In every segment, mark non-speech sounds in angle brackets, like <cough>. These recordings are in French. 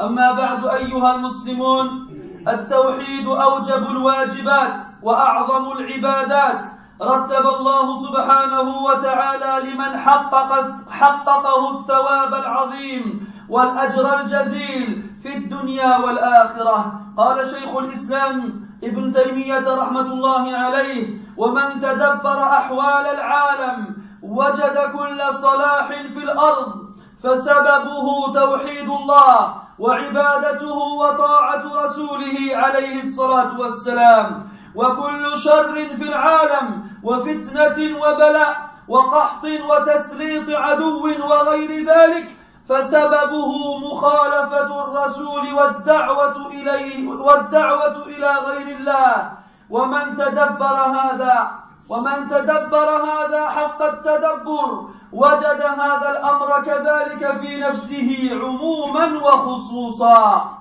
أما بعد أيها المسلمون التوحيد أوجب الواجبات وأعظم العبادات. رتب الله سبحانه وتعالى لمن حقق حققه الثواب العظيم والأجر الجزيل في الدنيا والآخرة. قال شيخ الإسلام ابن تيمية رحمة الله عليه ومن تدبر أحوال العالم وجد كل صلاح في الأرض فسببه توحيد الله وعبادته وطاعة رسوله عليه الصلاة والسلام. وكل شر في العالم وفتنة وبلاء وقحط وتسليط عدو وغير ذلك فسببه مخالفة الرسول والدعوة إليه والدعوة إلى غير الله. ومن تدبر هذا ومن تدبر هذا حق التدبر وجد هذا الأمر كذلك في نفسه عموما وخصوصا.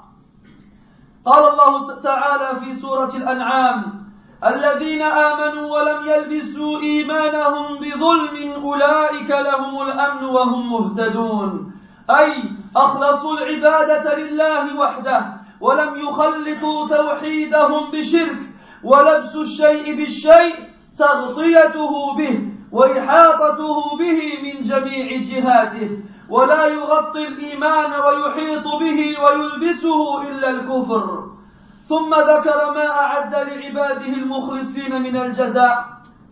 قال الله تعالى في سورة الأنعام الذين آمنوا ولم يلبسوا إيمانهم بظلم أولئك لهم الأمن وهم مهتدون. أي أخلصوا العبادة لله وحده ولم يخلطوا توحيدهم بشرك ولبس الشيء بالشيء تغطيته به. وإحاطته به من جميع جهاته ولا يغطي الإيمان ويحيط به ويلبسه إلا الكفر. ثم ذكر ما أعد لعباده المخلصين من الجزاء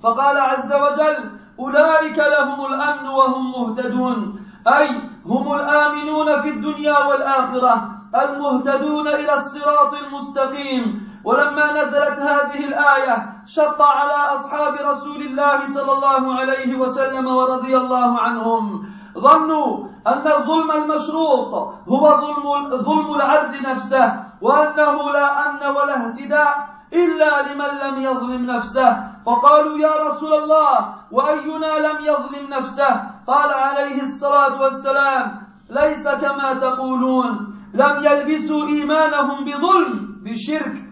فقال عز وجل أولئك لهم الأمن وهم مهتدون أي هم الآمنون في الدنيا والآخرة المهتدون إلى الصراط المستقيم. ولما نزلت هذه الآية شق على أصحاب رسول الله صلى الله عليه وسلم ورضي الله عنهم. ظنوا أن الظلم المشروط هو ظلم ظلم العبد نفسه وأنه لا أمن ولا اهتداء إلا لمن لم يظلم نفسه. فقالوا يا رسول الله وأينا لم يظلم نفسه؟ قال عليه الصلاة والسلام ليس كما تقولون. لم يلبسوا إيمانهم بظلم بشرك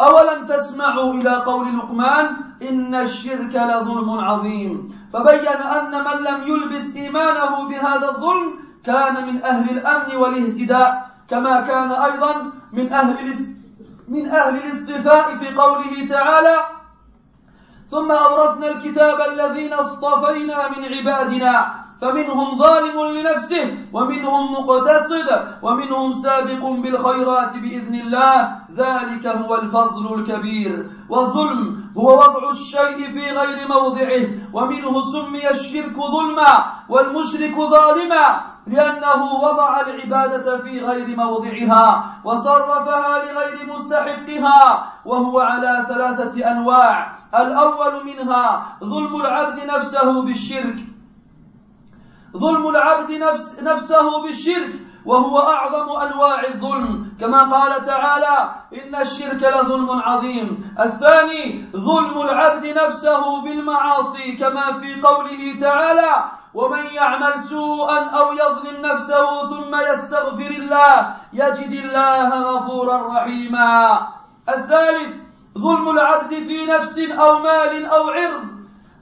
أولم تسمعوا إلى قول لقمان إن الشرك لظلم عظيم فبين أن من لم يلبس إيمانه بهذا الظلم كان من أهل الأمن والاهتداء كما كان أيضا من أهل من أهل الاصطفاء في قوله تعالى ثم أورثنا الكتاب الذين اصطفينا من عبادنا فمنهم ظالم لنفسه ومنهم مقتصد ومنهم سابق بالخيرات بإذن الله. ذلك هو الفضل الكبير. والظلم هو وضع الشيء في غير موضعه. ومنه سمي الشرك ظلما والمشرك ظالما لأنه وضع العبادة في غير موضعها وصرفها لغير مستحقها وهو على ثلاثة أنواع. الأول منها ظلم العبد نفسه بالشرك. ظلم العبد نفس نفسه بالشرك وهو أعظم أنواع الظلم. كما قال تعالى إن الشرك لظلم عظيم. الثاني ظلم العبد نفسه بالمعاصي كما في قوله تعالى ومن يعمل سوءا أو يظلم نفسه ثم يستغفر الله يجد الله غفورا رحيما. الثالث ظلم العبد في نفس أو مال أو عرض.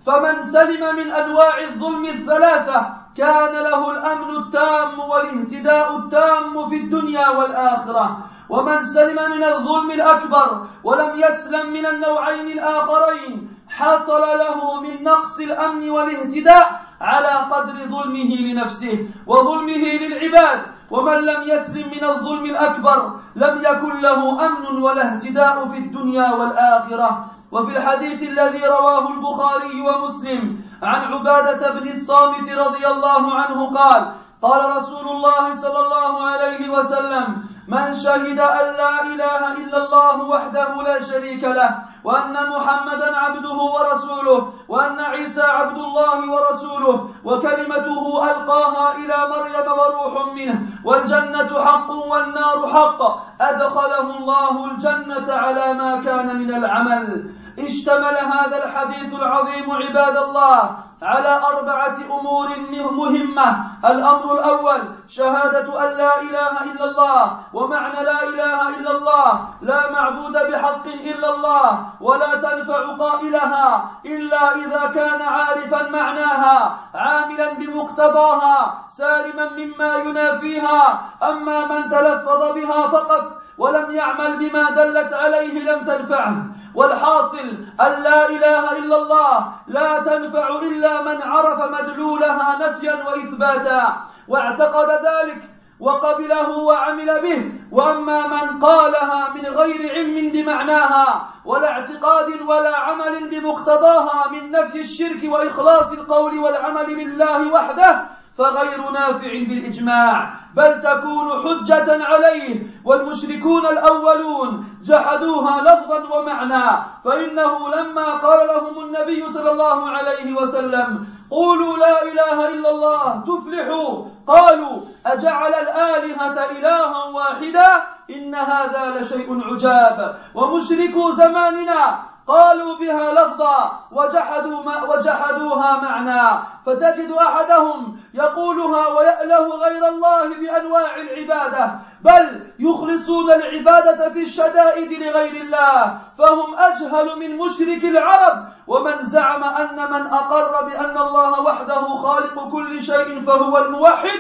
فمن سلم من أنواع الظلم الثلاثة كان له الأمن التام والاهتداء التام في الدنيا والآخرة. ومن سلم من الظلم الأكبر ولم يسلم من النوعين الآخرين حصل له من نقص الأمن والاهتداء على قدر ظلمه لنفسه وظلمه للعباد. ومن لم يسلم من الظلم الأكبر لم يكن له أمن ولا اهتداء في الدنيا والآخرة. وفي الحديث الذي رواه البخاري ومسلم عن عبادة بن الصامت رضي الله عنه قال قال رسول الله صلى الله عليه وسلم من شهد أن لا إله إلا الله وحده لا شريك له وأن محمدا عبده ورسوله وأن عيسى عبد الله ورسوله وكلمته ألقاها إلى مريم وروح منه والجنة حق والنار حق أدخله الله الجنة على ما كان من العمل. اشتمل هذا الحديث العظيم عباد الله على أربعة أمور مهمة. الأمر الأول شهادة أن لا إله إلا الله ومعنى لا إله إلا الله. لا معبود بحق إلا الله ولا تنفع قائلها إلا إذا كان عارفا معناها عاملا بمقتضاها سالما مما ينافيها. أما من تلفظ بها فقط ولم يعمل بما دلت عليه لم تنفعه. والحاصل أن لا إله إلا الله لا تنفع إلا من عرف مدلولها نفيا وإثباتا واعتقد ذلك وقبله وعمل به. وأما من قالها من غير علم بمعناها ولا اعتقاد ولا عمل بمقتضاها من نفي الشرك وإخلاص القول والعمل لله وحده فغير نافع بالإجماع بل تكون حجة عليه والمشركون الأولون جحدوها لفظا ومعنى فإنه لما قال لهم النبي صلى الله عليه وسلم قولوا لا إله إلا الله تفلحوا قالوا أجعل الآلهة إلها واحدا إن هذا لشيء عجاب. ومشركو زماننا قالوا بها لفظا وجحدوا ما وجحدوها معنى. فتجد أحدهم يقولها ويأله غير الله بأنواع العبادة بل يخلصون العبادة في الشدائد لغير الله فهم أجهل من مشرك العرب. ومن زعم أن من أقر بأن الله وحده خالق كل شيء فهو الموحد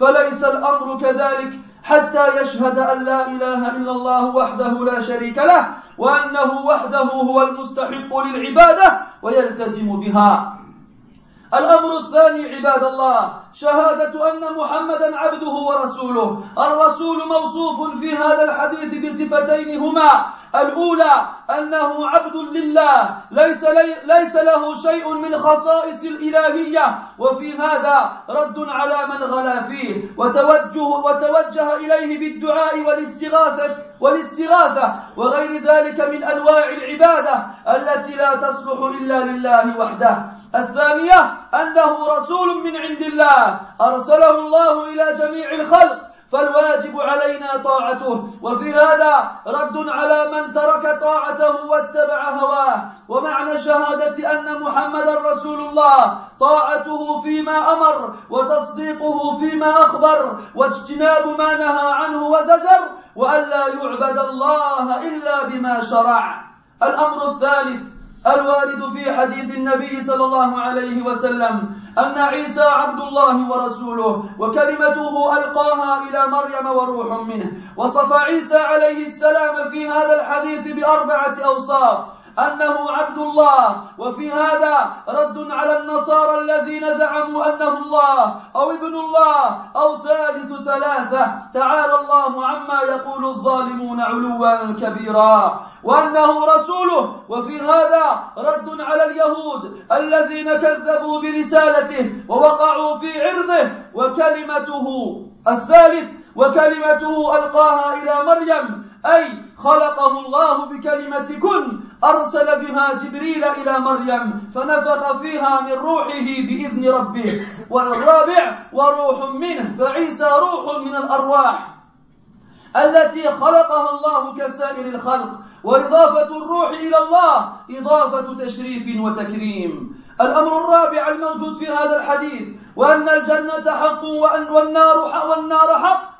فليس الأمر كذلك. حتى يشهد أن لا إله إلا الله وحده لا شريك له وأنه وحده هو المستحق للعبادة ويلتزم بها. الأمر الثاني عباد الله شهادة أن محمدا عبده ورسوله. الرسول موصوف في هذا الحديث بصفتين هما. الأولى أنه عبد لله ليس, لي ليس له شيء من خصائص الإلهية. وفي هذا رد على من غلا فيه. وتوجه, وتوجه إليه بالدعاء والاستغاثة والاستغاثة. وغير ذلك من أنواع العبادة التي لا تصلح إلا لله وحده. الثانية أنه رسول من عند الله. أرسله الله إلى جميع الخلق فالواجب علينا طاعته. وفي هذا رد على من ترك طاعته واتبع هواه. ومعنى شهادة أن محمدا رسول الله. طاعته فيما أمر وتصديقه فيما أخبر واجتناب ما نهى عنه وزجر وألا يعبد الله إلا بما شرع. الأمر الثالث الوارد في حديث النبي صلى الله عليه وسلم أن عيسى عبد الله ورسوله وكلمته ألقاها إلى مريم وروح منه. وصف عيسى عليه السلام في هذا الحديث بأربعة أوصاف. أنه عبد الله وفي هذا رد على النصارى الذين زعموا أنه الله أو ابن الله أو ثالث ثلاثة. تعالى الله عما يقول الظالمون علوا كبيرا. وأنه رسوله. وفي هذا رد على اليهود الذين كذبوا برسالته ووقعوا في عرضه. وكلمته الثالث وكلمته ألقاها إلى مريم. أي خلقه الله بكلمة كن أرسل بها جبريل إلى مريم فنفخ فيها من روحه بإذن ربه. والرابع وروح منه. فعيسى روح من الأرواح التي خلقها الله كسائر الخلق. وإضافة الروح إلى الله إضافة تشريف وتكريم. الأمر الرابع الموجود في هذا الحديث وأن الجنة حق وأن والنار حق والنار حق.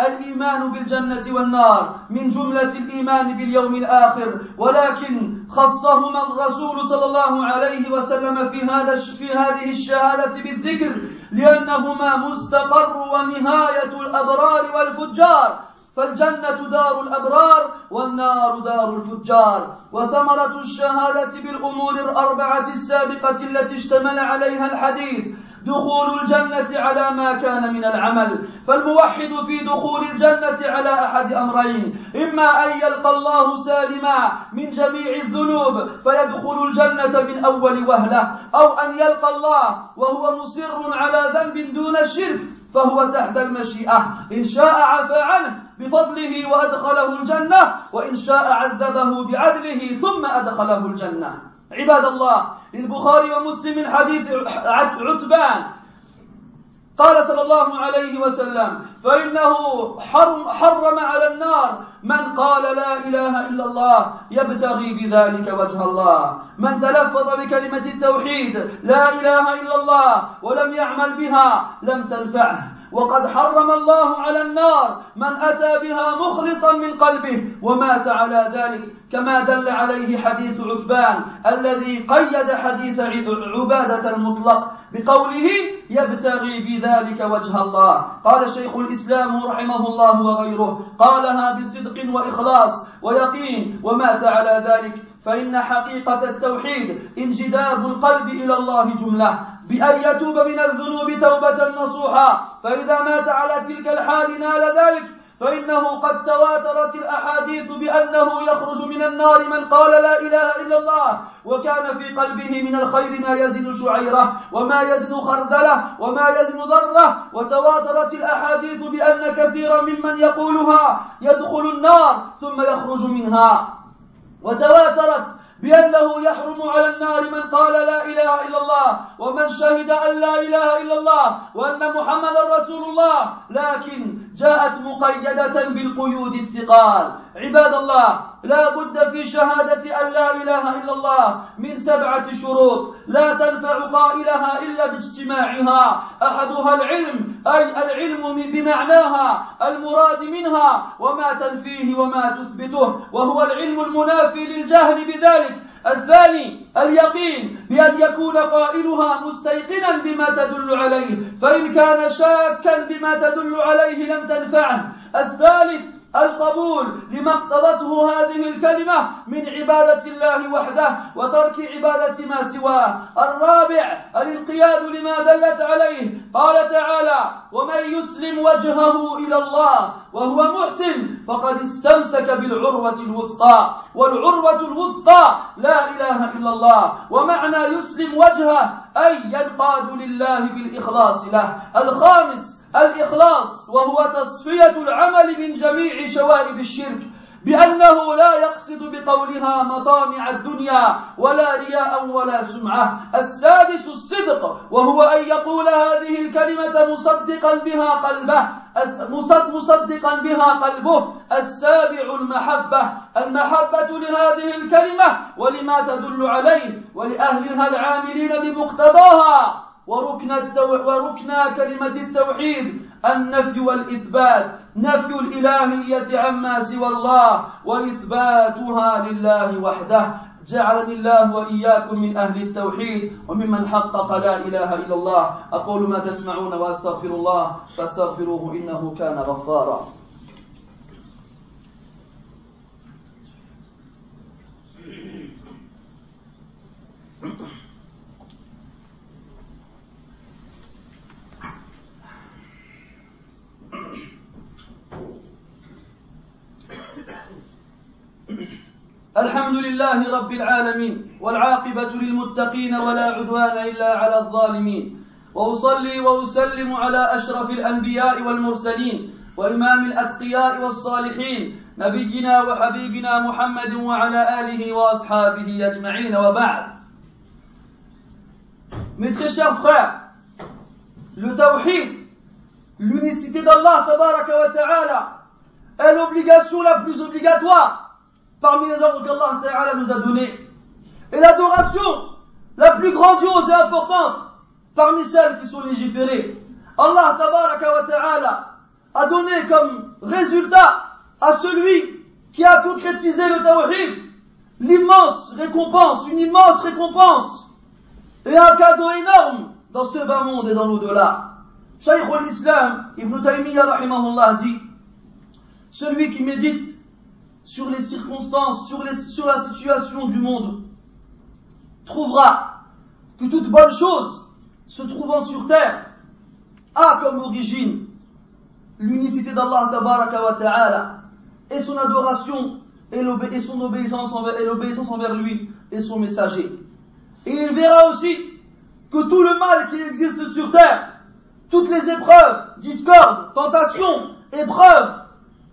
الإيمان بالجنة والنار من جملة الإيمان باليوم الآخر. ولكن خصهما الرسول صلى الله عليه وسلم في هذا في هذه الشهادة بالذكر لأنهما مستقر ونهاية الأبرار والفجار. فالجنة دار الأبرار والنار دار الفجار. وثمرة الشهادة بالأمور الأربعة السابقة التي اشتمل عليها الحديث دخول الجنة على ما كان من العمل. فالموحد في دخول الجنة على أحد أمرين إما أن يلقى الله سالما من جميع الذنوب فيدخل الجنة من أول وهلة أو أن يلقى الله وهو مصر على ذنب دون الشرك فهو تحت المشيئة. إن شاء عفى عنه بفضله وأدخله الجنة وإن شاء عذبه بعدله ثم أدخله الجنة. عباد الله للبخاري ومسلم حديث عتبان. قال صلى الله عليه وسلم فإنه حرم, حرم على النار. من قال لا إله إلا الله يبتغي بذلك وجه الله. من تلفظ بكلمة التوحيد لا إله إلا الله ولم يعمل بها لم تنفعه. وقد حرم الله على النار من أتى بها مخلصا من قلبه ومات على ذلك كما دل عليه حديث عثمان الذي قيد حديث عبادة المطلق بقوله يبتغي بذلك وجه الله. قال شيخ الإسلام رحمه الله وغيره قالها بصدق وإخلاص ويقين ومات على ذلك فإن حقيقة التوحيد انجذاب القلب إلى الله جملة. بأن يتوب من الذنوب توبة نصوحا. فإذا مات على تلك الحال نال ذلك. فإنه قد تواترت الأحاديث بأنه يخرج من النار من قال لا إله إلا الله. وكان في قلبه من الخير ما يزن شعيرة وما يزن خردلة وما يزن ذرة وتواترت الأحاديث بأن كثيرا ممن يقولها يدخل النار ثم يخرج منها. وتواترت بأنه يحرم على النار من قال لا إله إلا الله ومن شهد أن لا إله إلا الله وأن محمد رسول الله. لكن جاءت مقيدة بالقيود الثقال. عباد الله لا بد في شهادة أن لا إله إلا الله من سبعة شروط. لا تنفع قائلها إلا باجتماعها. أحدها العلم أي العلم بمعناها المراد منها وما تنفيه وما تثبته وهو العلم المنافي للجهل بذلك. الثاني اليقين بأن يكون قائلها مستيقنا بما تدل عليه فإن كان شاكا بما تدل عليه لم تنفعه. الثالث القبول لما اقتضته هذه الكلمة من عبادة الله وحده وترك عبادة ما سواه. الرابع الانقياد لما دلت عليه. قال تعالى ومن يسلم وجهه إلى الله وهو محسن فقد استمسك بالعروة الوثقى والعروة الوثقى لا إله إلا الله. ومعنى يسلم وجهه أي ينقاد لله بالإخلاص له. الخامس الإخلاص وهو تصفية العمل من جميع شوائب الشرك بأنه لا يقصد بقولها مطامع الدنيا ولا رياء ولا سمعة. السادس الصدق وهو أن يقول هذه الكلمة مصدقا بها قلبه مصدقا بها قلبه. السابع المحبة المحبة لهذه الكلمة ولما تدل عليه ولأهلها العاملين بمقتضاها. وركن, التو... وركن كلمة التوحيد النفي والإثبات. نفي الإلهية عما سوى الله وإثباتها لله وحده. جعلني الله وإياكم من أهل التوحيد وممن حقق لا إله إلا الله. أقول ما تسمعون وأستغفر الله فاستغفروه إنه كان غفارا. <coughs> الحمد لله رب العالمين والعاقبة للمتقين ولا عدوان إلا على الظالمين. وأصلي وأسلم على أشرف الأنبياء والمرسلين وإمام الأتقياء والصالحين نبينا وحبيبنا محمد وعلى آله وأصحابه أجمعين. وبعد. Mes très tawhid, l'unicité d'Allah tabaraka wa ta'ala, est l'obligation la plus obligatoire parmi les ordres qu'Allah Ta'ala nous a donnés. Et l'adoration la plus grandiose et importante parmi celles qui sont légiférées. Allah Ta'ala a donné comme résultat à celui qui a concrétisé le tawhid l'immense récompense, une immense récompense et un cadeau énorme dans ce bas monde et dans l'au-delà. Shaykh al-Islam, Ibn Taymiyyah dit, celui qui médite sur les circonstances, sur, la situation du monde, trouvera que toute bonne chose se trouvant sur terre a comme origine l'unicité d'Allah et son adoration et, son obéissance envers, l'obéissance envers lui et son messager. Et il verra aussi que tout le mal qui existe sur terre, toutes les épreuves, discordes, tentations, épreuves,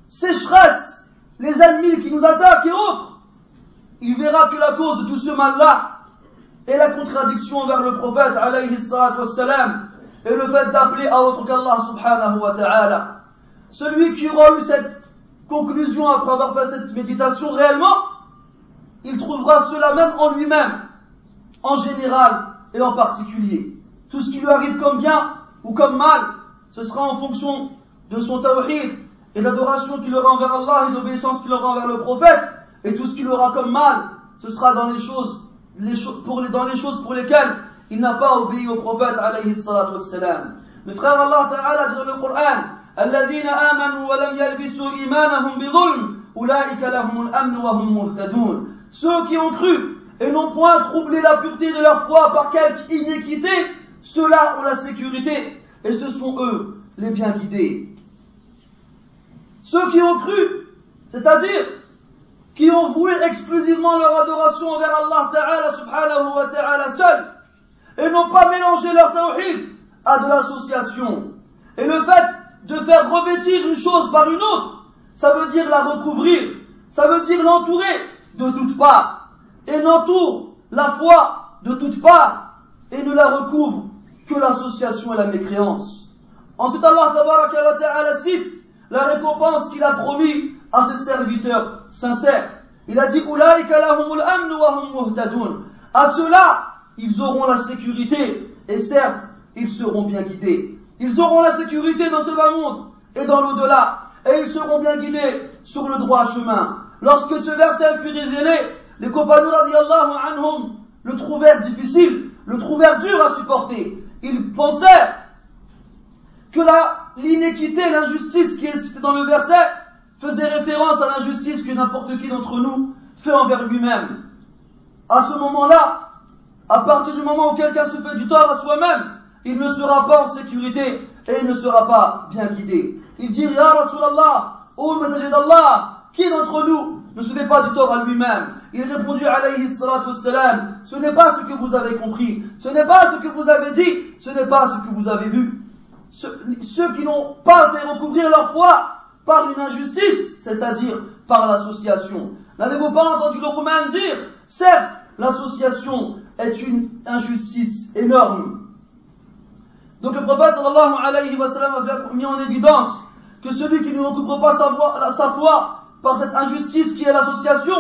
sécheresse, les ennemis qui nous attaquent et autres, il verra que la cause de tout ce mal-là est la contradiction envers le prophète alayhi wassalam, et le fait d'appeler à autre qu'Allah subhanahu wa ta'ala. Celui qui aura eu cette conclusion après avoir fait cette méditation réellement, il trouvera cela même en lui-même, en général et en particulier. Tout ce qui lui arrive comme bien ou comme mal, ce sera en fonction de son tawhid et de l'adoration qu'il aura envers Allah et de l'obéissance qu'il aura envers le prophète, et tout ce qu'il aura comme mal, ce sera dans les choses, les pour les, dans les choses pour lesquelles il n'a pas obéi au prophète alayhi salatu wassalam. Mes frères, Allah Ta'ala dit dans le Coran, الذين آمنوا ولم يلبسوا إيمانهم بظلم أولئك لهم الأمن وهم مهتدون Ceux qui ont cru et n'ont point troublé la pureté de leur foi par quelque inéquité, ceux-là ont la sécurité et ce sont eux les bien guidés. Ceux qui ont cru, c'est-à-dire qui ont voué exclusivement leur adoration envers Allah Ta'ala subhanahu wa ta'ala seul et n'ont pas mélangé leur tawhid à de l'association. Et le fait de faire revêtir une chose par une autre, ça veut dire la recouvrir, ça veut dire l'entourer de toutes parts, et n'entoure la foi de toutes parts, et ne la recouvre que l'association et la mécréance. Ensuite, Allah ta'ala cite la récompense qu'il a promis à ses serviteurs sincères. Il a dit, à cela, ils auront la sécurité, et certes, ils seront bien guidés. Ils auront la sécurité dans ce bas monde et dans l'au-delà, et ils seront bien guidés sur le droit chemin. Lorsque ce verset fut révélé, les compagnons anhum le trouvèrent difficile, le trouvèrent dur à supporter. Ils pensèrent que l'inéquité, l'injustice qui est citée dans le verset faisait référence à l'injustice que n'importe qui d'entre nous fait envers lui-même. À ce moment-là, à partir du moment où quelqu'un se fait du tort à soi-même, il ne sera pas en sécurité et il ne sera pas bien guidé. Il dit, Ya Rasulallah, ô messager d'Allah, qui d'entre nous ne se fait pas du tort à lui-même? Il répondit, alayhi salatu wassalam, ce n'est pas ce que vous avez compris, ce n'est pas ce que vous avez dit, ce n'est pas ce que vous avez vu. Ceux, qui n'ont pas fait recouvrir leur foi par une injustice, c'est-à-dire par l'association. N'avez-vous pas entendu le Romain dire, certes, l'association est une injustice énorme, donc le prophète sallallahu alayhi wa sallam a mis en évidence que celui qui ne recouvre pas sa foi, sa foi par cette injustice qui est l'association,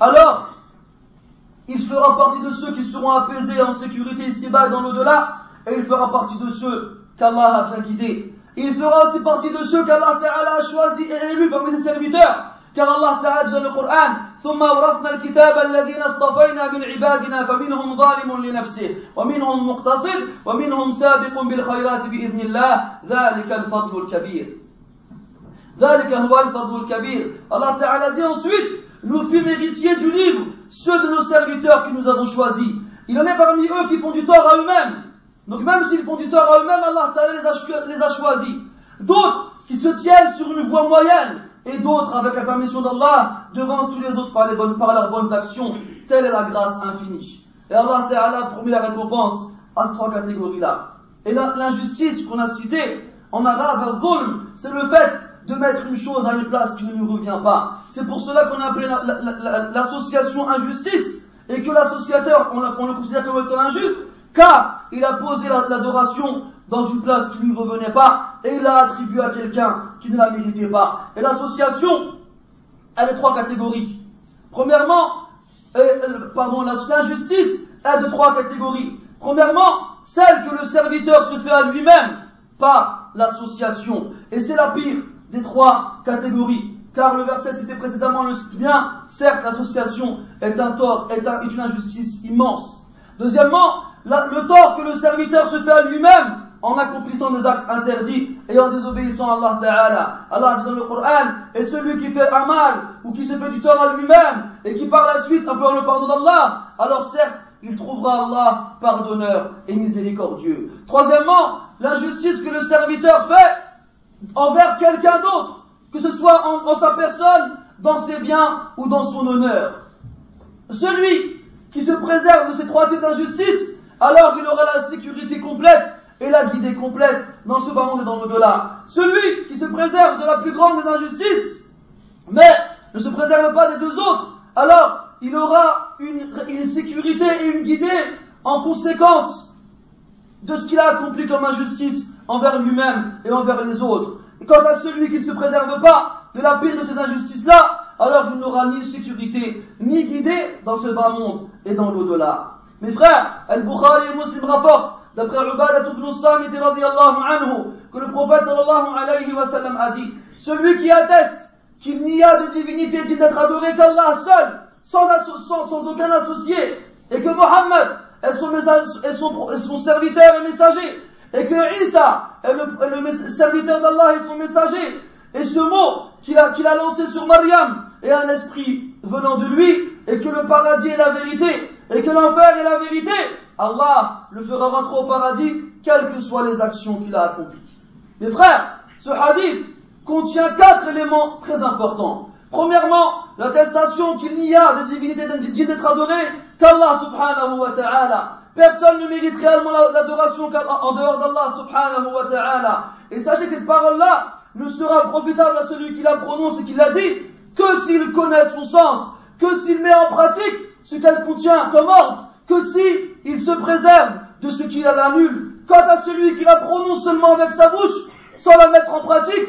alors il fera partie de ceux qui seront apaisés en sécurité ici-bas et dans l'au-delà, et il fera partie de ceux qu'Allah a bien guidés. Il fera aussi partie de ceux qu'Allah a choisi et élus parmi ses serviteurs, car Allah Ta'ala dit dans le Coran ثم أورثنا الكتاب الذين اصطفينا من عبادنا فمنهم ظالم لنفسه ومنهم مقتصد ومنهم سابق بالخيرات بإذن الله ذلك الفضل الكبير ذلك هو الفضل الكبير Allah Ta'ala dit ensuite nous fûmes héritiers du livre ceux de nos serviteurs que nous avons choisis il en est parmi eux qui font du tort à eux-mêmes donc même s'ils font du tort à eux-mêmes Allah Ta'ala les a, les a choisis d'autres qui se tiennent sur une voie moyenne et d'autres, avec la permission d'Allah, devancent tous les autres par, leurs bonnes actions. Telle est la grâce infinie. Et Allah Ta'ala a promis la récompense à ces trois catégories-là. Et l'injustice qu'on a citée, en arabe, c'est le fait de mettre une chose à une place qui ne nous revient pas. C'est pour cela qu'on a appelé l'association injustice, et que l'associateur, on, on, le considère comme étant injuste, car il a posé l'adoration dans une place qui ne lui revenait pas et il l'a attribué à quelqu'un qui ne la méritait pas. Et l'association, elle est trois catégories. Premièrement, euh, euh, pardon, l'injustice est de trois catégories. Premièrement, celle que le serviteur se fait à lui-même par l'association. Et c'est la pire des trois catégories. car le verset cité précédemment le cite bien, certes l'association est un tort, est, une injustice immense. Deuxièmement, le tort que le serviteur se fait à lui-même en accomplissant des actes interdits et en désobéissant à Allah Ta'ala. Allah dit dans le Coran, et celui qui fait un mal ou qui se fait du tort à lui-même et qui par la suite implore le pardon d'Allah, alors certes, il trouvera Allah pardonneur et miséricordieux. Troisièmement, l'injustice que le serviteur fait envers quelqu'un d'autre, que ce soit en, sa personne, dans ses biens ou dans son honneur. Celui qui se préserve de ces trois types d'injustice, alors il aura la sécurité complète et la guidée complète dans ce bas monde et dans l'au-delà. Celui qui se préserve de la plus grande des injustices, mais ne se préserve pas des deux autres, alors il aura une, sécurité et une guidée en conséquence de ce qu'il a accompli comme injustice envers lui-même et envers les autres. Quant à celui qui ne se préserve pas de la pire de ces injustices-là, alors il n'aura ni sécurité, ni guidée dans ce bas monde et dans l'au-delà. Mes frères, Al-Bukhari et Muslim rapportent, d'après Ubadat ibn Samit anhu, que le prophète sallallahu alayhi wa sallam a dit, celui qui atteste qu'il n'y a de divinité digne d'être adoré qu'Allah seul, sans, sans, aucun associé, et que Mohammed est son, serviteur et messager, et que Isa est le, le serviteur d'Allah et son messager, et ce mot qu'il a, qu'il a lancé sur Mariam est un esprit venant de lui, et que le paradis est la vérité, et que l'enfer est la vérité, Allah le fera rentrer au paradis, quelles que soient les actions qu'il a accomplies. Mes frères, ce hadith contient quatre éléments très importants. Premièrement, l'attestation qu'il n'y a de divinité digne d'être adorée qu'Allah subhanahu wa ta'ala. Personne ne mérite réellement l'adoration en dehors d'Allah subhanahu wa ta'ala. Et sachez que cette parole-là ne sera profitable à celui qui la prononce et qui la dit que s'il connaît son sens, que s'il met en pratique ce qu'elle contient comme ordre, que s'il il se préserve de ce qu'il a l'annule. Quant à celui qui la prononce seulement avec sa bouche, sans la mettre en pratique,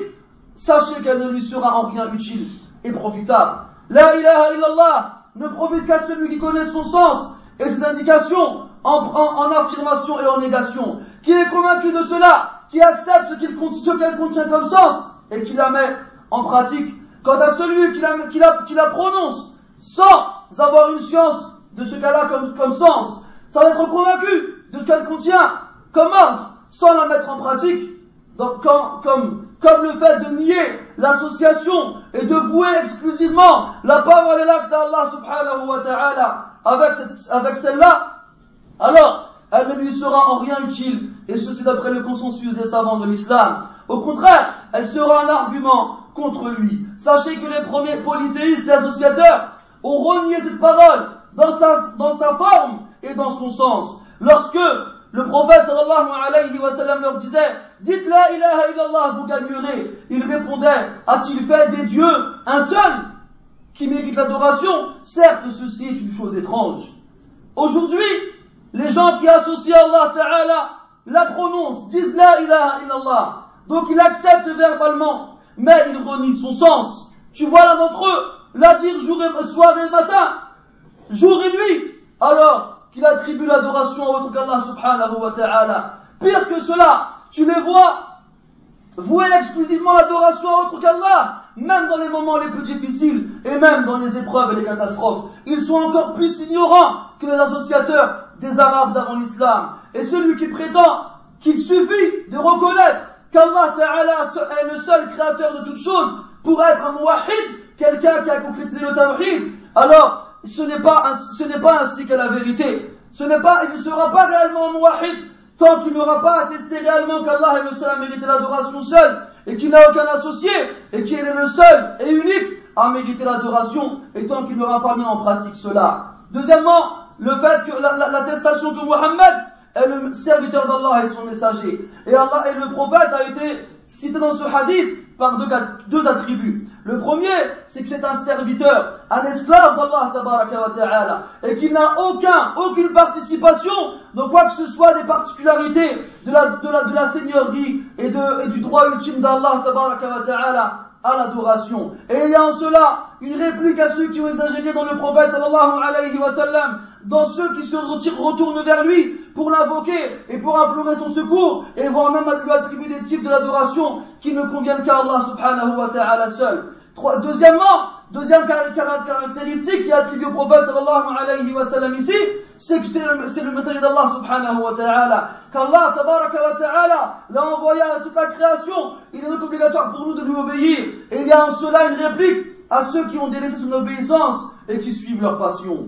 sachez qu'elle ne lui sera en rien utile et profitable. La ilaha illallah ne profite qu'à celui qui connaît son sens et ses indications en, affirmation et en négation, qui est convaincu de cela, qui accepte ce qu'elle contient comme sens et qui la met en pratique. Quant à celui qui qui la, qui la prononce sans avoir une science de ce qu'elle a comme, comme sens, sans être convaincu de ce qu'elle contient comme ordre, sans la mettre en pratique, donc quand, comme, comme le fait de nier l'association et de vouer exclusivement la parole et l'acte d'Allah subhanahu wa ta'ala avec, avec celle-là, alors elle ne lui sera en rien utile, et ceci d'après le consensus des savants de l'islam. Au contraire, elle sera un argument contre lui. Sachez que les premiers polythéistes et associateurs ont renié cette parole dans sa, dans sa forme et dans son sens. Lorsque le prophète sallallahu alayhi wa sallam leur disait, dites la ilaha illallah, vous gagnerez. Il répondait, a-t-il fait des dieux un seul qui mérite l'adoration? Certes, ceci est une chose étrange. Aujourd'hui, les gens qui associent Allah Ta'ala la prononcent, disent la ilaha illallah. Donc ils acceptent verbalement, mais ils renient son sens. Tu vois l'un d'entre eux la dire jour et, soir et matin, jour et nuit. Alors, qu'il attribue l'adoration à autre qu'Allah subhanahu wa ta'ala. Pire que cela, tu les vois vouer exclusivement l'adoration à autre qu'Allah, même dans les moments les plus difficiles et même dans les épreuves et les catastrophes. Ils sont encore plus ignorants que les associateurs des Arabes d'avant l'islam. Et celui qui prétend qu'il suffit de reconnaître qu'Allah Ta'ala est le seul créateur de toutes choses pour être un quelqu'un qui a concrétisé le tawhid, alors ce n'est pas, ce n'est pas ainsi que la vérité. Ce n'est pas, il ne sera pas réellement muwahid tant qu'il n'aura pas attesté réellement qu'Allah est le seul à mériter l'adoration seul et qu'il n'a aucun associé et qu'il est le seul et unique à mériter l'adoration et tant qu'il n'aura pas mis en pratique cela. Deuxièmement, le fait que l'attestation que Muhammad est le serviteur d'Allah et son messager. Et Allah et le prophète a été cité dans ce hadith par deux attributs. Le premier, c'est que c'est un serviteur, un esclave d'Allah et qu'il n'a aucun, aucune participation dans quoi que ce soit des particularités de la, de la, de la seigneurie et, de, et du droit ultime d'Allah à l'adoration. Et il y a en cela une réplique à ceux qui ont exagéré dans le prophète sallallahu dans ceux qui se retournent vers lui pour l'invoquer et pour implorer son secours et voire même lui attribuer des types de l'adoration qui ne conviennent qu'à Allah subhanahu wa ta'ala seul. Deuxièmement, deuxième caractéristique qui est attribuée au prophète sallallahu alayhi wa sallam ici, c'est que c'est le, message d'Allah subhanahu wa ta'ala. Qu'Allah tabaraka wa ta'ala l'a envoyé à toute la création. Il est donc obligatoire pour nous de lui obéir. Et il y a en cela une réplique à ceux qui ont délaissé son obéissance et qui suivent leur passion.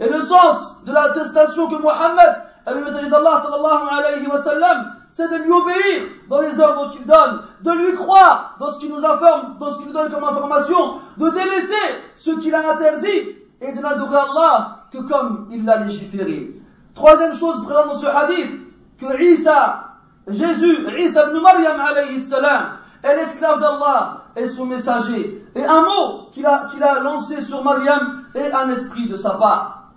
Et le sens de l'attestation que Mohammed le messager d'Allah sallallahu alayhi wa sallam, c'est de lui obéir dans les ordres qu'il donne, de lui croire dans ce qu'il nous informe, dans ce qu'il nous donne comme information, de délaisser ce qu'il a interdit et de n'adorer Allah que comme il l'a légiféré. Troisième chose présente dans ce hadith, que Isa, Jésus, Isa ibn Maryam alayhi salam, est l'esclave d'Allah et son messager. Et un mot qu'il a, lancé sur Maryam est un esprit de sa part.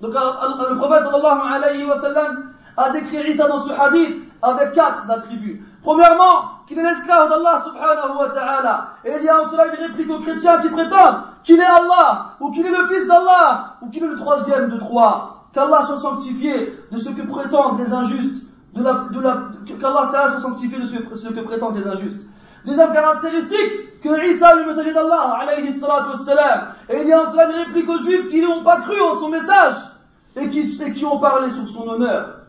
Donc le prophète sallallahu alayhi wa sallam a décrit Isa dans ce hadith avec quatre attributs. Premièrement, qu'il est l'esclave d'Allah subhanahu wa ta'ala. Et il y a en cela une réplique aux chrétiens qui prétendent qu'il est Allah, ou qu'il est le fils d'Allah, ou qu'il est le troisième de trois. Qu'Allah soit sanctifié de ce que prétendent les injustes, de la, de la, de ce, que prétendent les injustes. Deuxième caractéristique, que Isa, le messager d'Allah, alayhi salatu wassalam, et il y a en cela une réplique aux juifs qui n'ont pas cru en son message, et qui ont parlé sur son honneur.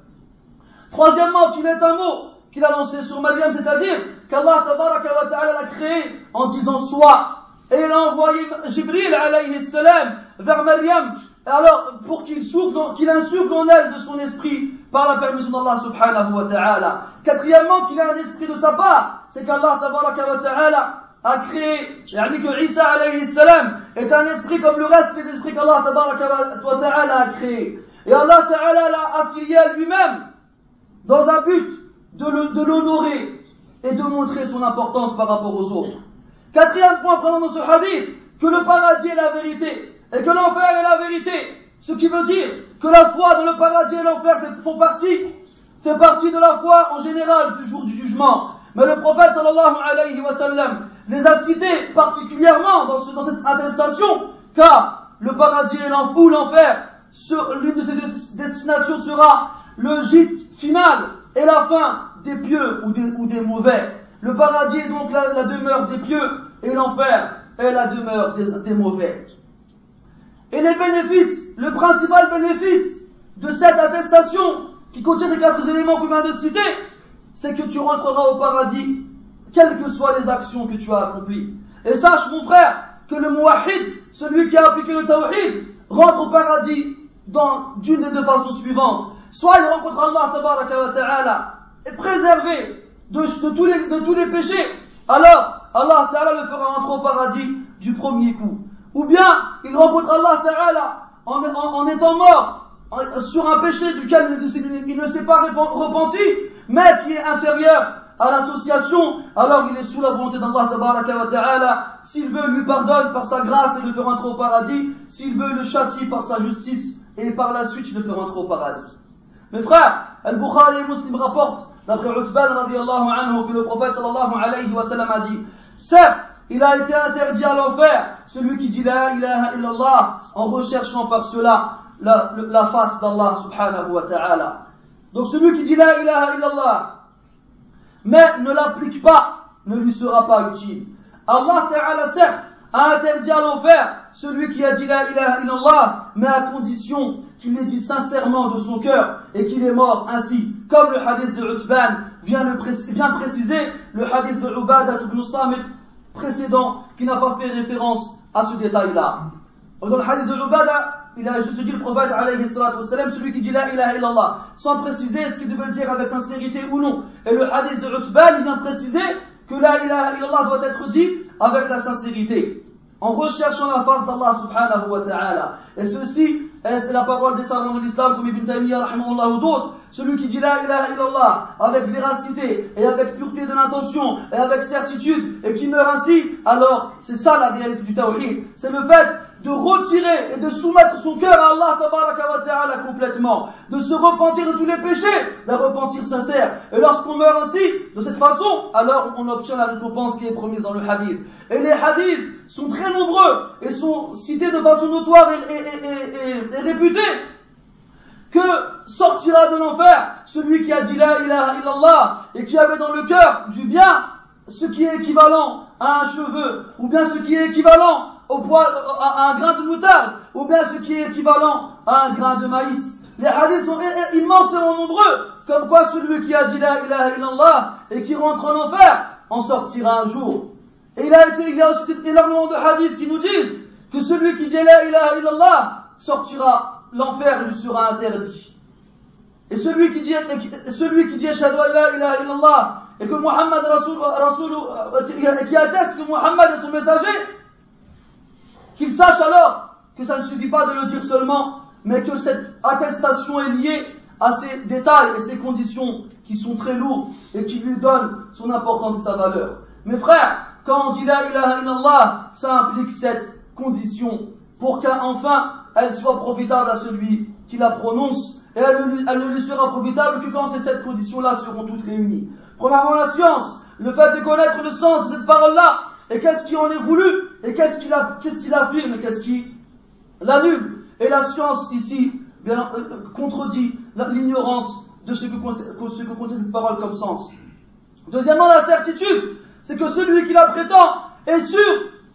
Troisièmement, est un mot qu'il a lancé sur Maryam, c'est-à-dire qu'Allah ta'ala l'a créé en disant soit. Et il a envoyé Jibril alayhi salam vers Maryam, alors pour qu'il souffle, qu'il insuffle en elle de son esprit par la permission d'Allah subhanahu wa ta'ala. Quatrièmement, qu'il a un esprit de sa part, c'est qu'Allah ta'ala a créé, yani que Isa alayhi salam est un esprit comme le reste des esprits qu'Allah ta'ala a créé. Et Allah ta'ala l'a affilié à lui-même dans un but de l'honorer et de montrer son importance par rapport aux autres. Quatrième point prenons dans ce hadith, que le paradis est la vérité et que l'enfer est la vérité. Ce qui veut dire que la foi dans le paradis et l'enfer font partie, fait partie de la foi en général du jour du jugement. Mais le prophète sallallahu alayhi wa sallam les a cités particulièrement dans, cette attestation, car le paradis et ou l'enfer, l'une de ces destinations sera le gîte final est la fin des pieux ou des, mauvais. Le paradis est donc la, demeure des pieux et l'enfer est la demeure des, mauvais. Et les bénéfices, le principal bénéfice de cette attestation qui contient ces quatre éléments qu'on vient de citer, c'est que tu rentreras au paradis, quelles que soient les actions que tu as accomplies. Et sache, mon frère, que le muwahid, celui qui a appliqué le tawhid, rentre au paradis d'une des deux façons suivantes. Soit il rencontre Allah et préservé de, de, tous les, de tous les péchés, alors Allah le fera rentrer au paradis du premier coup. Ou bien il rencontre Allah ta'ala en, en, étant mort sur un péché duquel il ne s'est pas repenti, mais qui est inférieur à l'association, alors il est sous la volonté d'Allah ta'ala. S'il veut, lui pardonne par sa grâce et le fait rentrer au paradis. S'il veut, le châtie par sa justice et par la suite, il le fait rentrer au paradis. Mes frères, Al-Bukhari et Muslim rapportent, d'après Uthban radiallahu anhu, que le prophète sallallahu alayhi wa sallam a dit, certes, il a été interdit à l'enfer, celui qui dit la ilaha illallah, en recherchant par cela la, la face d'Allah subhanahu wa ta'ala. Donc celui qui dit la ilaha illallah, mais ne l'applique pas, ne lui sera pas utile. Allah ta'ala certes a interdit à l'enfer celui qui a dit la ilaha illallah, mais à condition qu'il l'ait dit sincèrement de son cœur et qu'il est mort ainsi, comme le hadith de Utban vient, le vient préciser, le hadith de Ubadah ibn Samit précédent, qui n'a pas fait référence à ce détail-là. Dans le hadith de Ubadah, il a juste dit le prophète alayhi celui qui dit la ilaha illallah, sans préciser ce qu'il devait le dire avec sincérité ou non. Et le hadith de Utban, vient préciser que la ilaha illallah doit être dit avec la sincérité, en recherchant la face d'Allah subhanahu wa ta'ala. Et ceci c'est la parole des savants de l'islam comme Ibn Taymiyyah ou d'autres. Celui qui dit la ilaha illallah avec véracité et avec pureté de l'intention et avec certitude et qui meurt ainsi, alors c'est ça la réalité du tawhid. C'est le fait de retirer et de soumettre son cœur à Allah wa ta'ala complètement, de se repentir de tous les péchés, d'un repentir sincère. Et lorsqu'on meurt ainsi, de cette façon, alors on obtient la récompense qui est promise dans le hadith. Et les hadiths sont très nombreux et sont cités de façon notoire et, et, et, réputé que sortira de l'enfer celui qui a dit la ilaha illallah et qui avait dans le cœur du bien ce qui est équivalent à un cheveu, ou bien ce qui est équivalent au poids, à un grain de moutarde, ou bien ce qui est équivalent à un grain de maïs. Les hadiths sont immensément nombreux, comme quoi celui qui a dit la ilaha illallah et qui rentre en enfer en sortira un jour. Et il, a été, il y a aussi énormément de hadiths qui nous disent que celui qui dit la ilaha illallah sortira, l'enfer lui sera interdit. Et celui qui dit, celui qui dit la ilaha illallah et que Muhammad Rasoul, euh, qui atteste que Muhammad est son messager, qu'il sache alors que ça ne suffit pas de le dire seulement, mais que cette attestation est liée à ces détails et ces conditions qui sont très lourdes et qui lui donnent son importance et sa valeur. Mes frères, quand on dit la ilaha illallah, ça implique cette condition pour qu'enfin elle soit profitable à celui qui la prononce et elle, elle ne lui sera profitable que quand ces sept conditions-là seront toutes réunies. Premièrement, la science, le fait de connaître le sens de cette parole-là, et qu'est-ce qui en est voulu, et qu'est-ce qu'il qu affirme, et qu'est-ce qui l'annule. Et la science, ici, euh, euh, contredit l'ignorance de ce que, contient cette parole comme sens. Deuxièmement, la certitude, c'est que celui qui la prétend est sûr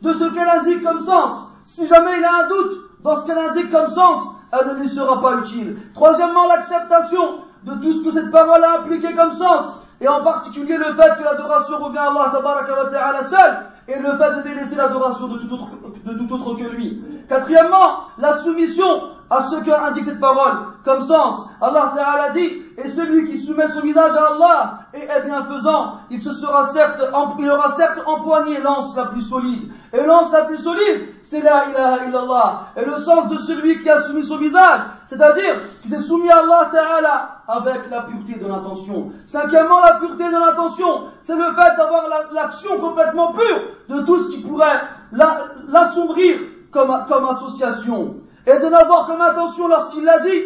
de ce qu'elle indique comme sens. Si jamais il a un doute dans ce qu'elle indique comme sens, elle ne lui sera pas utile. Troisièmement, l'acceptation de tout ce que cette parole a impliqué comme sens, et en particulier le fait que l'adoration revient à Allah ta'ala seul, et le fait de délaisser l'adoration de tout autre que lui. Quatrièmement, la soumission à ce qu'indique cette parole comme sens. Allah Ta'ala dit, et celui qui soumet son visage à Allah et est bienfaisant, il se sera certes, il aura certes empoigné l'anse la plus solide. Et l'anse la plus solide, c'est la ilaha illallah. Et le sens de celui qui a soumis son visage, c'est-à-dire qui s'est soumis à Allah Ta'ala avec la pureté de l'intention. Cinquièmement, la pureté de l'intention, c'est le fait d'avoir l'action complètement pure de tout ce qui pourrait l'assombrir comme association et de n'avoir comme intention lorsqu'il l'a dit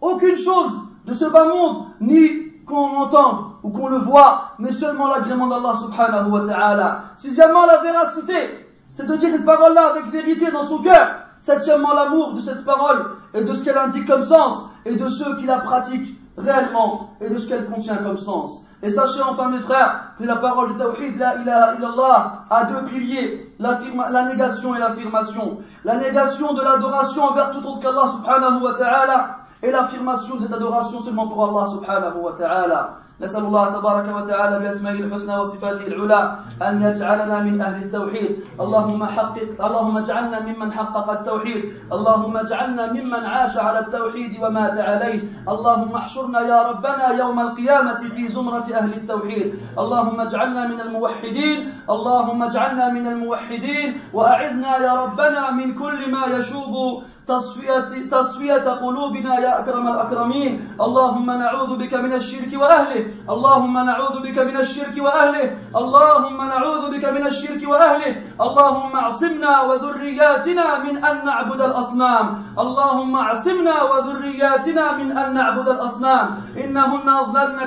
aucune chose de ce bas monde, ni qu'on entende ou qu'on le voit, mais seulement l'agrément d'Allah subhanahu wa ta'ala. Sixièmement, la véracité, c'est de dire cette parole-là avec vérité dans son cœur. Septièmement, l'amour de cette parole et de ce qu'elle indique comme sens et de ceux qui la pratiquent réellement et de ce qu'elle contient comme sens. Et sachez enfin mes frères que la parole de Tawhid, la ilaha illallah, a deux piliers, la, négation et l'affirmation. La négation de l'adoration envers tout autre qu'Allah subhanahu wa ta'ala et l'affirmation de cette adoration seulement pour Allah subhanahu wa ta'ala. نسأل الله تبارك وتعالى بأسمائه الحسنى وصفاته العلى أن يجعلنا من أهل التوحيد. اللهم حقق اللهم اجعلنا ممن حقق التوحيد. اللهم اجعلنا ممن عاش على التوحيد ومات عليه. اللهم احشرنا يا ربنا يوم القيامة في زمرة أهل التوحيد. اللهم اجعلنا من الموحدين. اللهم اجعلنا من الموحدين. وأعذنا يا ربنا من كل ما يشوب تصفية, تصفية قلوبنا يا أكرم الأكرمين. اللهم نعوذ بك من الشرك وأهله. اللهم نعوذ بك من الشرك وأهله. اللهم نعوذ بك من الشرك وأهله. اللهم اعصمنا وذرياتنا من أن نعبد الأصنام. اللهم اعصمنا وذرياتنا من أن نعبد الأصنام. إنهن أضللن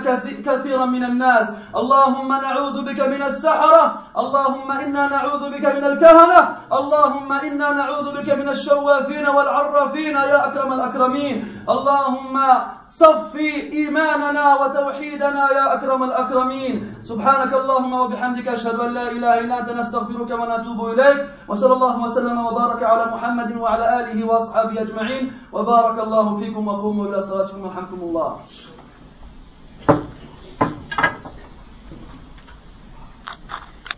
كثيرا من الناس. اللهم نعوذ بك من السحرة. اللهم إنا نعوذ بك من الكهنة. اللهم إنا نعوذ بك من الشوافين والعرافين. يا أكرم الأكرمين. اللهم صفي إيماننا وتوحيدنا يا أكرم الأكرمين. سبحانك اللهم وبحمدك أشهد أن لا إله إلا أنت. نستغفرك ونتوب إليك. وصلى الله وسلم وبارك على محمد وعلى آله وأصحابه أجمعين. وبارك الله فيكم وقوموا إلى صلاتكم ورحمكم الله